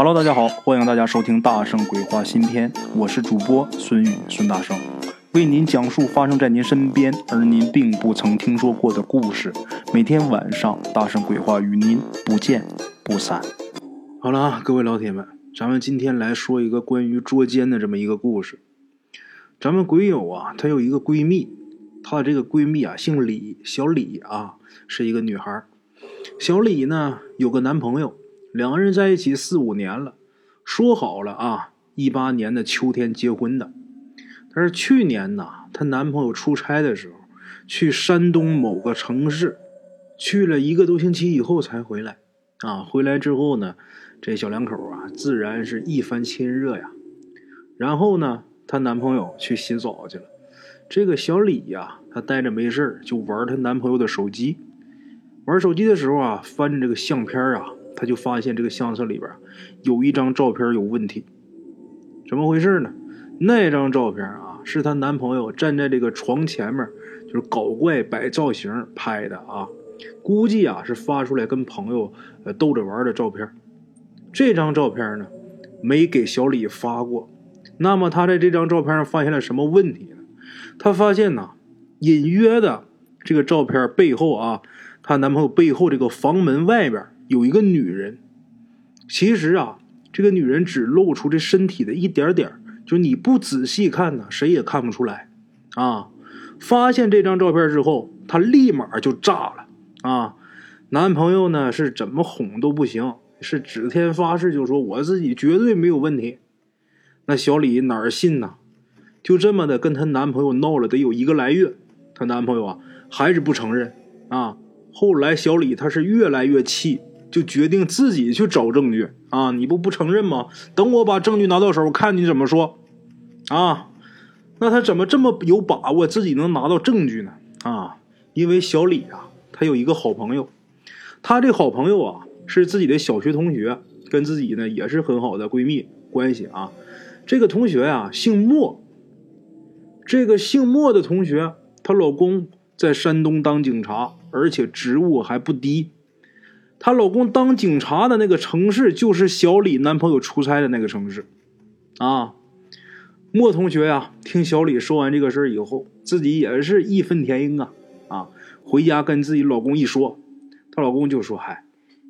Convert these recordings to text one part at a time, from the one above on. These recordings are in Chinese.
Hello，大家好，欢迎大家收听《大圣鬼话》新篇，我是主播孙宇，孙大圣为您讲述发生在您身边而您并不曾听说过的故事。每天晚上，《大圣鬼话》与您不见不散。好了啊，各位老铁们，咱们今天来说一个关于捉奸的这么一个故事。咱们鬼友啊，她有一个闺蜜，她的这个闺蜜啊姓李，小李啊是一个女孩。小李呢有个男朋友。两个人在一起四五年了，说好了啊，一八年的秋天结婚的。但是去年呢，她男朋友出差的时候，去山东某个城市，去了一个多星期以后才回来。啊，回来之后呢，这小两口啊，自然是一番亲热呀。然后呢，她男朋友去洗澡去了。这个小李呀，她待着没事就玩她男朋友的手机。玩手机的时候啊，翻着这个相片啊。他就发现这个相册里边有一张照片有问题，怎么回事呢？那张照片啊，是她男朋友站在这个床前面，就是搞怪摆造型拍的啊。估计啊是发出来跟朋友呃逗着玩的照片。这张照片呢，没给小李发过。那么他在这张照片上发现了什么问题呢？他发现呢，隐约的这个照片背后啊，她男朋友背后这个房门外边。有一个女人，其实啊，这个女人只露出这身体的一点点就你不仔细看呢，谁也看不出来。啊，发现这张照片之后，她立马就炸了。啊，男朋友呢是怎么哄都不行，是指天发誓就说我自己绝对没有问题。那小李哪儿信呢？就这么的跟她男朋友闹了得有一个来月，她男朋友啊还是不承认。啊，后来小李他是越来越气。就决定自己去找证据啊！你不不承认吗？等我把证据拿到手，看你怎么说啊！那他怎么这么有把握自己能拿到证据呢？啊！因为小李啊，他有一个好朋友，他这好朋友啊是自己的小学同学，跟自己呢也是很好的闺蜜关系啊。这个同学呀姓莫，这个姓莫的同学，她老公在山东当警察，而且职务还不低。她老公当警察的那个城市，就是小李男朋友出差的那个城市，啊，莫同学呀，听小李说完这个事儿以后，自己也是义愤填膺啊，啊，回家跟自己老公一说，她老公就说：“嗨，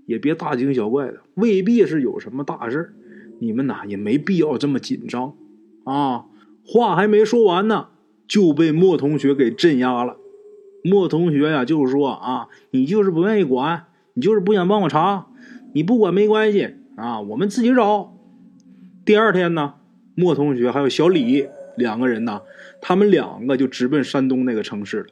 也别大惊小怪的，未必是有什么大事你们呐也没必要这么紧张啊。”话还没说完呢，就被莫同学给镇压了。莫同学呀，就是说啊，你就是不愿意管。你就是不想帮我查，你不管没关系啊，我们自己找。第二天呢，莫同学还有小李两个人呢，他们两个就直奔山东那个城市了。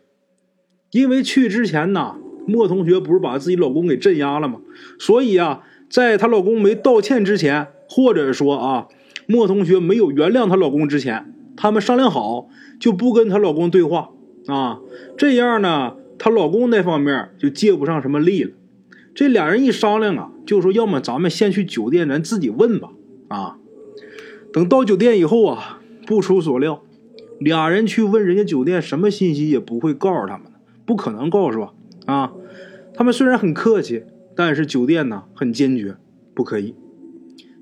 因为去之前呢，莫同学不是把自己老公给镇压了吗？所以啊，在她老公没道歉之前，或者说啊，莫同学没有原谅她老公之前，他们商量好就不跟她老公对话啊，这样呢，她老公那方面就借不上什么力了。这俩人一商量啊，就说要么咱们先去酒店，咱自己问吧。啊，等到酒店以后啊，不出所料，俩人去问人家酒店，什么信息也不会告诉他们，不可能告诉吧？啊，他们虽然很客气，但是酒店呢很坚决，不可以。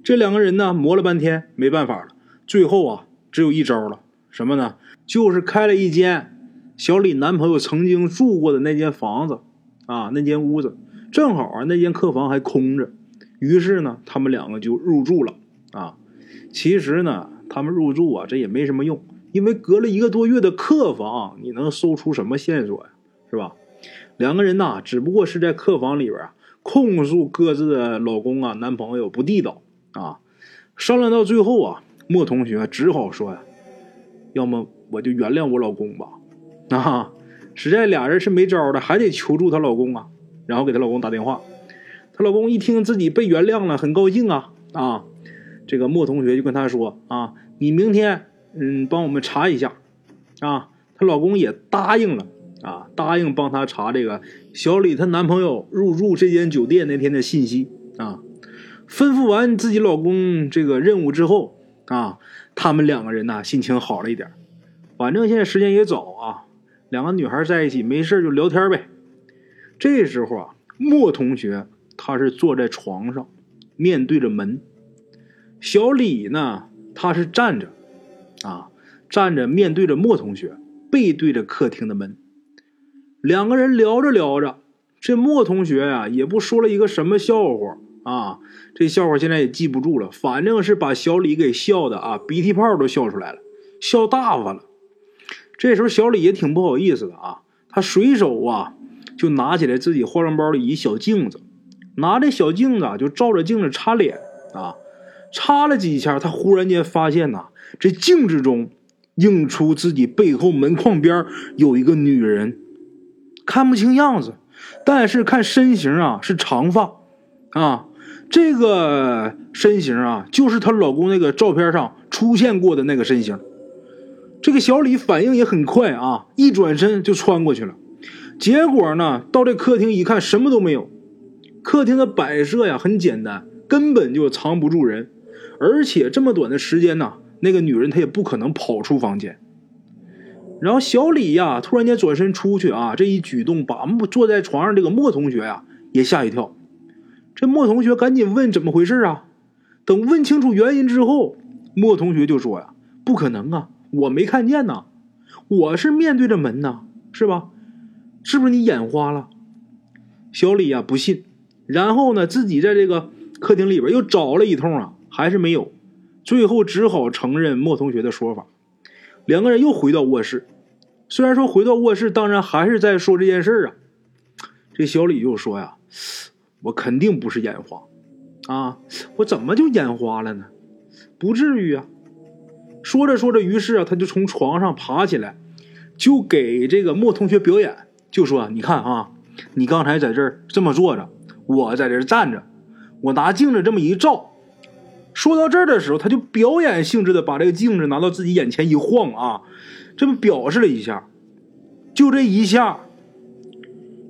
这两个人呢磨了半天，没办法了，最后啊只有一招了，什么呢？就是开了一间小李男朋友曾经住过的那间房子，啊，那间屋子。正好啊，那间客房还空着，于是呢，他们两个就入住了啊。其实呢，他们入住啊，这也没什么用，因为隔了一个多月的客房，你能搜出什么线索呀？是吧？两个人呐，只不过是在客房里边啊，控诉各自的老公啊、男朋友不地道啊。商量到最后啊，莫同学只好说呀：“要么我就原谅我老公吧。”啊，实在俩人是没招的，还得求助她老公啊。然后给她老公打电话，她老公一听自己被原谅了，很高兴啊啊！这个莫同学就跟她说啊，你明天嗯帮我们查一下啊。她老公也答应了啊，答应帮她查这个小李她男朋友入住这间酒店那天的信息啊。吩咐完自己老公这个任务之后啊，他们两个人呢心情好了一点，反正现在时间也早啊，两个女孩在一起没事就聊天呗。这时候啊，莫同学他是坐在床上，面对着门，小李呢，他是站着，啊，站着面对着莫同学，背对着客厅的门。两个人聊着聊着，这莫同学呀，也不说了一个什么笑话啊，这笑话现在也记不住了，反正是把小李给笑的啊，鼻涕泡都笑出来了，笑大发了。这时候小李也挺不好意思的啊，他随手啊就拿起来自己化妆包里一小镜子，拿着小镜子就照着镜子擦脸啊，擦了几下，他忽然间发现呐，这镜子中映出自己背后门框边有一个女人。看不清样子，但是看身形啊是长发，啊，这个身形啊就是她老公那个照片上出现过的那个身形。这个小李反应也很快啊，一转身就穿过去了。结果呢，到这客厅一看，什么都没有。客厅的摆设呀很简单，根本就藏不住人。而且这么短的时间呢，那个女人她也不可能跑出房间。然后小李呀，突然间转身出去啊，这一举动把坐在床上这个莫同学呀也吓一跳。这莫同学赶紧问怎么回事啊？等问清楚原因之后，莫同学就说呀：“不可能啊，我没看见呐，我是面对着门呐，是吧？是不是你眼花了？”小李呀不信，然后呢自己在这个客厅里边又找了一通啊，还是没有，最后只好承认莫同学的说法。两个人又回到卧室，虽然说回到卧室，当然还是在说这件事啊。这小李就说呀：“我肯定不是眼花，啊，我怎么就眼花了呢？不至于啊。”说着说着，于是啊，他就从床上爬起来，就给这个莫同学表演，就说：“你看啊，你刚才在这儿这么坐着，我在这儿站着，我拿镜子这么一照。”说到这儿的时候，他就表演性质的把这个镜子拿到自己眼前一晃啊，这么表示了一下。就这一下，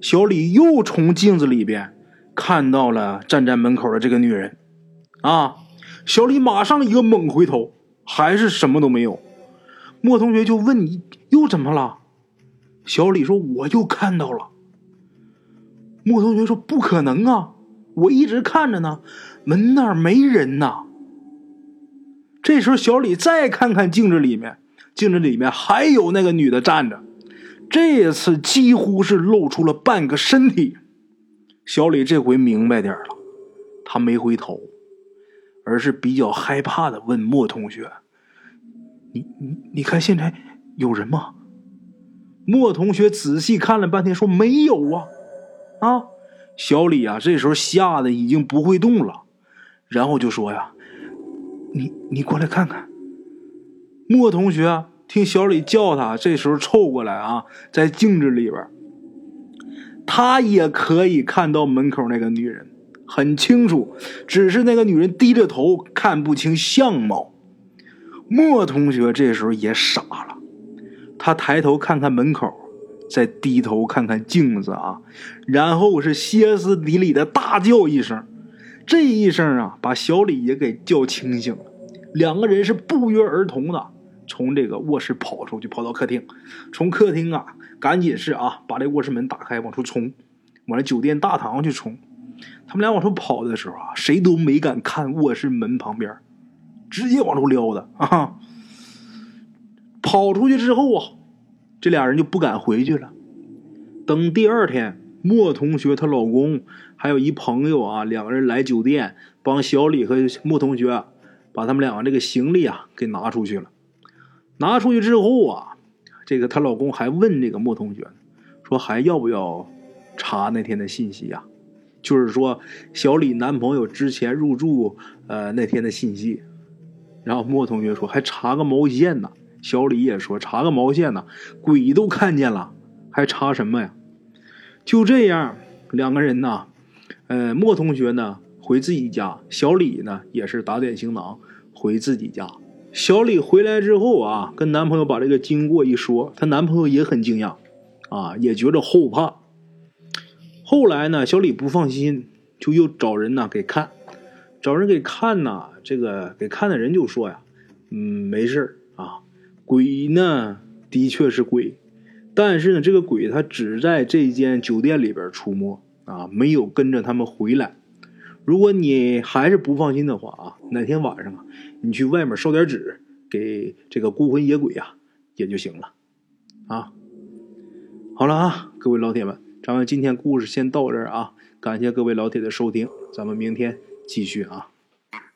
小李又从镜子里边看到了站在门口的这个女人啊。小李马上一个猛回头，还是什么都没有。莫同学就问你又怎么了？小李说我又看到了。莫同学说不可能啊，我一直看着呢，门那儿没人呐。这时候，小李再看看镜子里面，镜子里面还有那个女的站着，这次几乎是露出了半个身体。小李这回明白点了，他没回头，而是比较害怕的问莫同学：“你你你看现在有人吗？”莫同学仔细看了半天，说：“没有啊，啊！”小李啊，这时候吓得已经不会动了，然后就说：“呀。”你你过来看看，莫同学听小李叫他，这时候凑过来啊，在镜子里边，他也可以看到门口那个女人很清楚，只是那个女人低着头，看不清相貌。莫同学这时候也傻了，他抬头看看门口，再低头看看镜子啊，然后是歇斯底里的大叫一声。这一声啊，把小李也给叫清醒了。两个人是不约而同的从这个卧室跑出去，跑到客厅。从客厅啊，赶紧是啊，把这卧室门打开，往出冲，往这酒店大堂去冲。他们俩往出跑的时候啊，谁都没敢看卧室门旁边，直接往出撩的啊。跑出去之后啊，这俩人就不敢回去了。等第二天。莫同学她老公还有一朋友啊，两个人来酒店帮小李和莫同学把他们两个这个行李啊给拿出去了。拿出去之后啊，这个她老公还问这个莫同学，说还要不要查那天的信息呀？就是说小李男朋友之前入住呃那天的信息。然后莫同学说还查个毛线呢？小李也说查个毛线呢？鬼都看见了，还查什么呀？就这样，两个人呢，呃，莫同学呢回自己家，小李呢也是打点行囊回自己家。小李回来之后啊，跟男朋友把这个经过一说，她男朋友也很惊讶，啊，也觉着后怕。后来呢，小李不放心，就又找人呢给看，找人给看呢，这个给看的人就说呀，嗯，没事啊，鬼呢的确是鬼。但是呢，这个鬼他只在这间酒店里边出没啊，没有跟着他们回来。如果你还是不放心的话啊，哪天晚上啊，你去外面烧点纸给这个孤魂野鬼啊也就行了啊。好了啊，各位老铁们，咱们今天故事先到这儿啊，感谢各位老铁的收听，咱们明天继续啊。